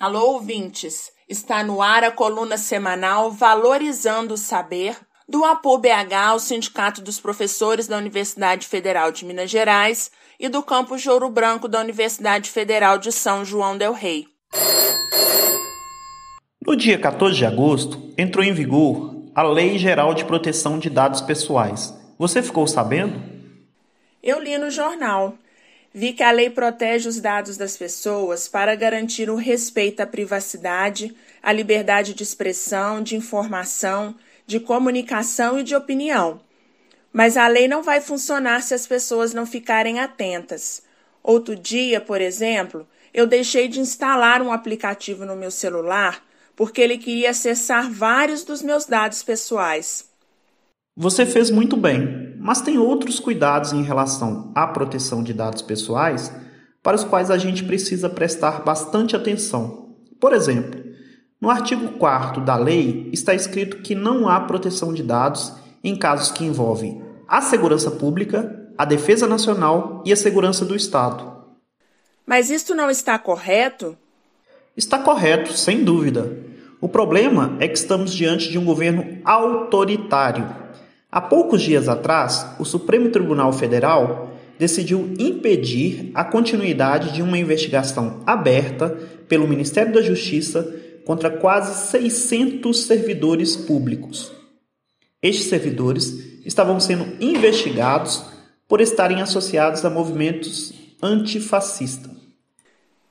Alô, ouvintes! Está no ar a coluna semanal Valorizando o Saber, do APO BH, o Sindicato dos Professores da Universidade Federal de Minas Gerais, e do campus de Ouro Branco da Universidade Federal de São João del Rei. No dia 14 de agosto, entrou em vigor a Lei Geral de Proteção de Dados Pessoais. Você ficou sabendo? Eu li no jornal vi que a lei protege os dados das pessoas para garantir o respeito à privacidade, à liberdade de expressão, de informação, de comunicação e de opinião. Mas a lei não vai funcionar se as pessoas não ficarem atentas. Outro dia, por exemplo, eu deixei de instalar um aplicativo no meu celular porque ele queria acessar vários dos meus dados pessoais. Você fez muito bem, mas tem outros cuidados em relação à proteção de dados pessoais para os quais a gente precisa prestar bastante atenção. Por exemplo, no artigo 4 da lei está escrito que não há proteção de dados em casos que envolvem a segurança pública, a defesa nacional e a segurança do Estado. Mas isto não está correto? Está correto, sem dúvida. O problema é que estamos diante de um governo autoritário Há poucos dias atrás, o Supremo Tribunal Federal decidiu impedir a continuidade de uma investigação aberta pelo Ministério da Justiça contra quase 600 servidores públicos. Estes servidores estavam sendo investigados por estarem associados a movimentos antifascistas.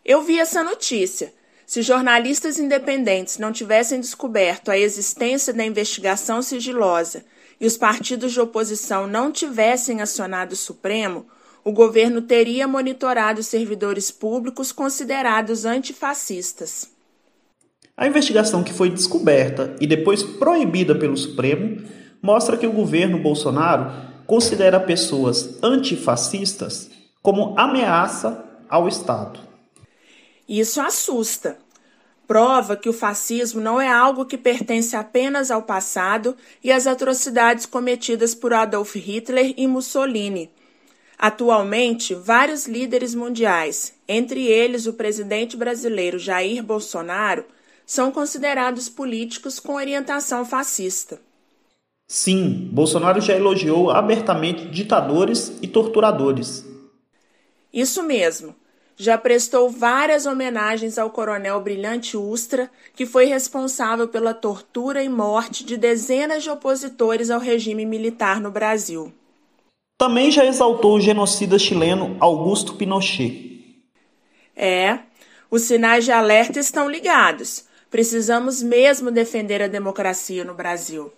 Eu vi essa notícia. Se jornalistas independentes não tivessem descoberto a existência da investigação sigilosa e os partidos de oposição não tivessem acionado o Supremo, o governo teria monitorado servidores públicos considerados antifascistas. A investigação que foi descoberta e depois proibida pelo Supremo mostra que o governo Bolsonaro considera pessoas antifascistas como ameaça ao Estado. Isso assusta prova que o fascismo não é algo que pertence apenas ao passado e às atrocidades cometidas por Adolf Hitler e Mussolini. Atualmente, vários líderes mundiais, entre eles o presidente brasileiro Jair Bolsonaro, são considerados políticos com orientação fascista. Sim, Bolsonaro já elogiou abertamente ditadores e torturadores. Isso mesmo já prestou várias homenagens ao coronel Brilhante Ustra, que foi responsável pela tortura e morte de dezenas de opositores ao regime militar no Brasil. Também já exaltou o genocida chileno Augusto Pinochet. É, os sinais de alerta estão ligados. Precisamos mesmo defender a democracia no Brasil.